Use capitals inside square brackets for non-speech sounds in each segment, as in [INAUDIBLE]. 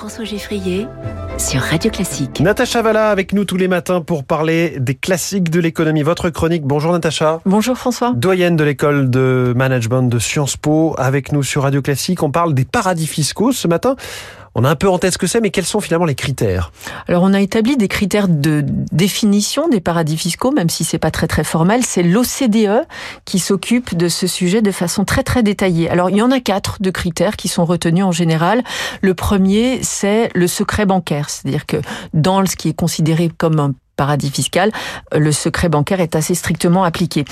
François Geffrier sur Radio Classique. Natacha Valla avec nous tous les matins pour parler des classiques de l'économie. Votre chronique. Bonjour Natacha. Bonjour François. Doyenne de l'école de management de Sciences Po avec nous sur Radio Classique. On parle des paradis fiscaux ce matin. On a un peu en tête ce que c'est, mais quels sont finalement les critères? Alors on a établi des critères de définition des paradis fiscaux, même si c'est pas très très formel. C'est l'OCDE qui s'occupe de ce sujet de façon très très détaillée. Alors il y en a quatre de critères qui sont retenus en général. Le premier, c'est le secret bancaire, c'est-à-dire que dans ce qui est considéré comme un paradis fiscal, le secret bancaire est assez strictement appliqué.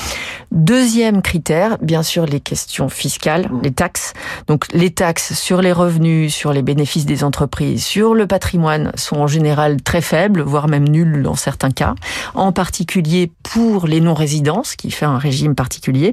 Deuxième critère, bien sûr, les questions fiscales, mmh. les taxes. Donc les taxes sur les revenus, sur les bénéfices des entreprises, sur le patrimoine sont en général très faibles, voire même nulles dans certains cas, en particulier pour les non-résidents, qui fait un régime particulier.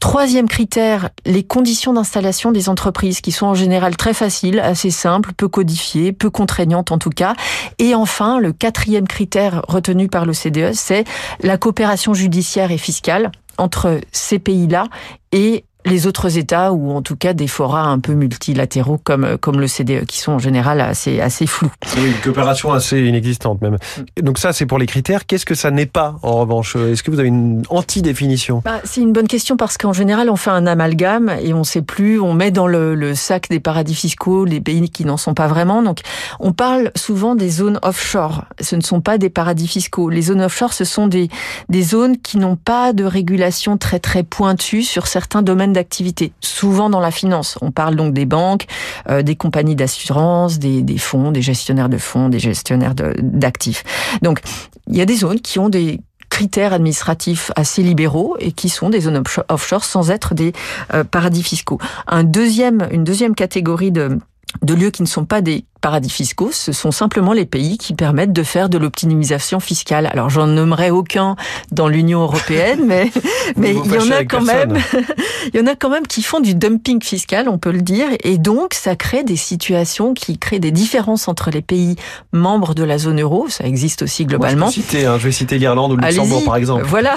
Troisième critère, les conditions d'installation des entreprises qui sont en général très faciles, assez simples, peu codifiées, peu contraignantes en tout cas. Et enfin, le quatrième critère retenu par l'OCDE, c'est la coopération judiciaire et fiscale entre ces pays-là et les autres États ou en tout cas des forats un peu multilatéraux comme comme le CDE qui sont en général assez assez flous. Oui, une coopération assez inexistante même. Donc ça c'est pour les critères. Qu'est-ce que ça n'est pas en revanche? Est-ce que vous avez une anti-définition? Bah, C'est une bonne question parce qu'en général on fait un amalgame et on sait plus. On met dans le, le sac des paradis fiscaux les pays qui n'en sont pas vraiment. Donc on parle souvent des zones offshore. Ce ne sont pas des paradis fiscaux. Les zones offshore ce sont des des zones qui n'ont pas de régulation très très pointue sur certains domaines d'activité, souvent dans la finance. On parle donc des banques, euh, des compagnies d'assurance, des, fonds, des gestionnaires de fonds, des gestionnaires d'actifs. Donc, il y a des zones qui ont des critères administratifs assez libéraux et qui sont des zones offshore sans être des euh, paradis fiscaux. Un deuxième, une deuxième catégorie de de lieux qui ne sont pas des paradis fiscaux, ce sont simplement les pays qui permettent de faire de l'optimisation fiscale. Alors j'en nommerai aucun dans l'Union européenne, mais [LAUGHS] mais il y en a quand même, [LAUGHS] il y en a quand même qui font du dumping fiscal, on peut le dire, et donc ça crée des situations qui créent des différences entre les pays membres de la zone euro. Ça existe aussi globalement. je, citer, hein, je vais citer l'Irlande ou le Luxembourg par exemple. Voilà,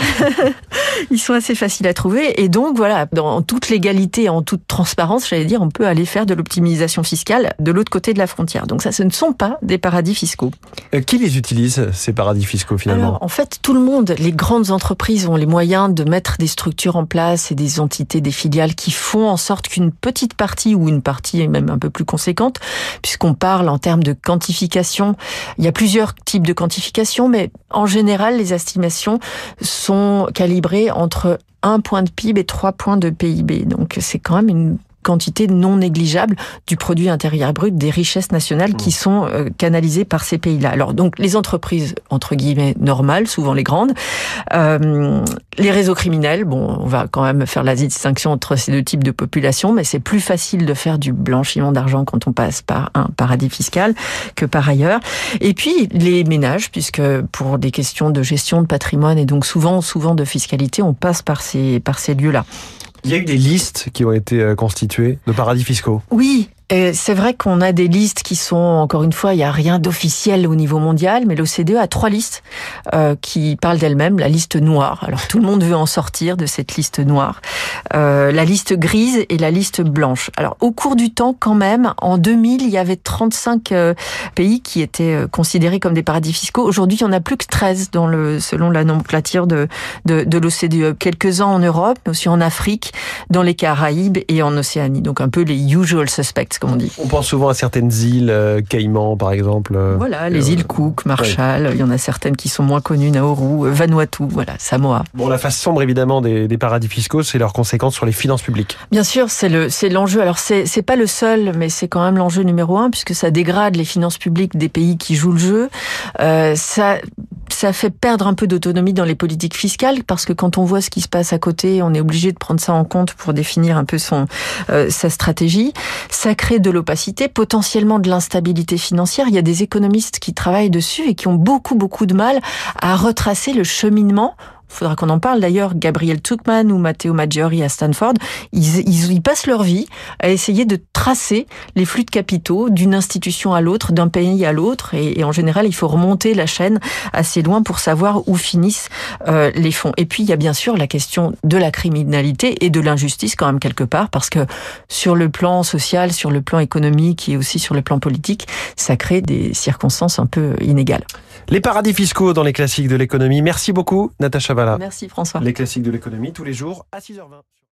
[LAUGHS] ils sont assez faciles à trouver, et donc voilà, dans toute légalité, en toute transparence, j'allais dire, on peut aller faire de l'optimisation fiscale de l'autre côté de la frontière. Donc ça, ce ne sont pas des paradis fiscaux. Euh, qui les utilise, ces paradis fiscaux finalement En fait, tout le monde, les grandes entreprises ont les moyens de mettre des structures en place et des entités, des filiales qui font en sorte qu'une petite partie ou une partie est même un peu plus conséquente, puisqu'on parle en termes de quantification. Il y a plusieurs types de quantification, mais en général, les estimations sont calibrées entre un point de PIB et trois points de PIB. Donc c'est quand même une quantité non négligeable du produit intérieur brut, des richesses nationales qui mmh. sont euh, canalisées par ces pays-là. Alors donc les entreprises entre guillemets normales, souvent les grandes, euh, les réseaux criminels. Bon, on va quand même faire la distinction entre ces deux types de populations, mais c'est plus facile de faire du blanchiment d'argent quand on passe par un paradis fiscal que par ailleurs. Et puis les ménages, puisque pour des questions de gestion de patrimoine et donc souvent souvent de fiscalité, on passe par ces par ces lieux-là. Il y a eu des listes qui ont été euh, constituées de paradis fiscaux. Oui, c'est vrai qu'on a des listes qui sont, encore une fois, il n'y a rien d'officiel au niveau mondial, mais l'OCDE a trois listes euh, qui parlent d'elles-mêmes. La liste noire, alors tout le monde veut en sortir de cette liste noire. Euh, la liste grise et la liste blanche. Alors au cours du temps, quand même, en 2000, il y avait 35 euh, pays qui étaient euh, considérés comme des paradis fiscaux. Aujourd'hui, il n'y en a plus que 13 dans le, selon la nomenclature de, de, de l'OCDE. Quelques-uns en Europe, mais aussi en Afrique, dans les Caraïbes et en Océanie. Donc un peu les usual suspects on dit. On pense souvent à certaines îles, euh, Caïmans par exemple. Euh, voilà, les îles Cook, Marshall, il y en a certaines qui sont moins connues, Nauru, euh, Vanuatu, voilà, Samoa. Bon, la face sombre évidemment des, paradis fiscaux, c'est leurs conséquences sur les finances publiques. Bien sûr, c'est le c'est l'enjeu. Alors c'est c'est pas le seul, mais c'est quand même l'enjeu numéro un puisque ça dégrade les finances publiques des pays qui jouent le jeu. ça ça fait perdre un peu d'autonomie dans les politiques fiscales parce que quand on voit ce qui se passe à côté, on est obligé de prendre ça en compte pour définir un peu son sa stratégie. Ça crée de l'opacité, potentiellement de l'instabilité financière. Il y a des économistes qui travaillent dessus et qui ont beaucoup, beaucoup de mal à retracer le cheminement faudra qu'on en parle d'ailleurs, Gabriel Tuchman ou Matteo Maggiori à Stanford, ils, passent leur vie à essayer de tracer les flux de capitaux d'une institution à l'autre, d'un pays à l'autre, et, et, en général, il faut remonter la chaîne assez loin pour savoir où finissent euh, les fonds. Et puis, il y a bien sûr la question de la criminalité et de l'injustice quand même quelque part, parce que sur le plan social, sur le plan économique et aussi sur le plan politique, ça crée des circonstances un peu inégales. Les paradis fiscaux dans les classiques de l'économie. Merci beaucoup, Natacha Valla. Merci, François. Les classiques de l'économie tous les jours à 6h20.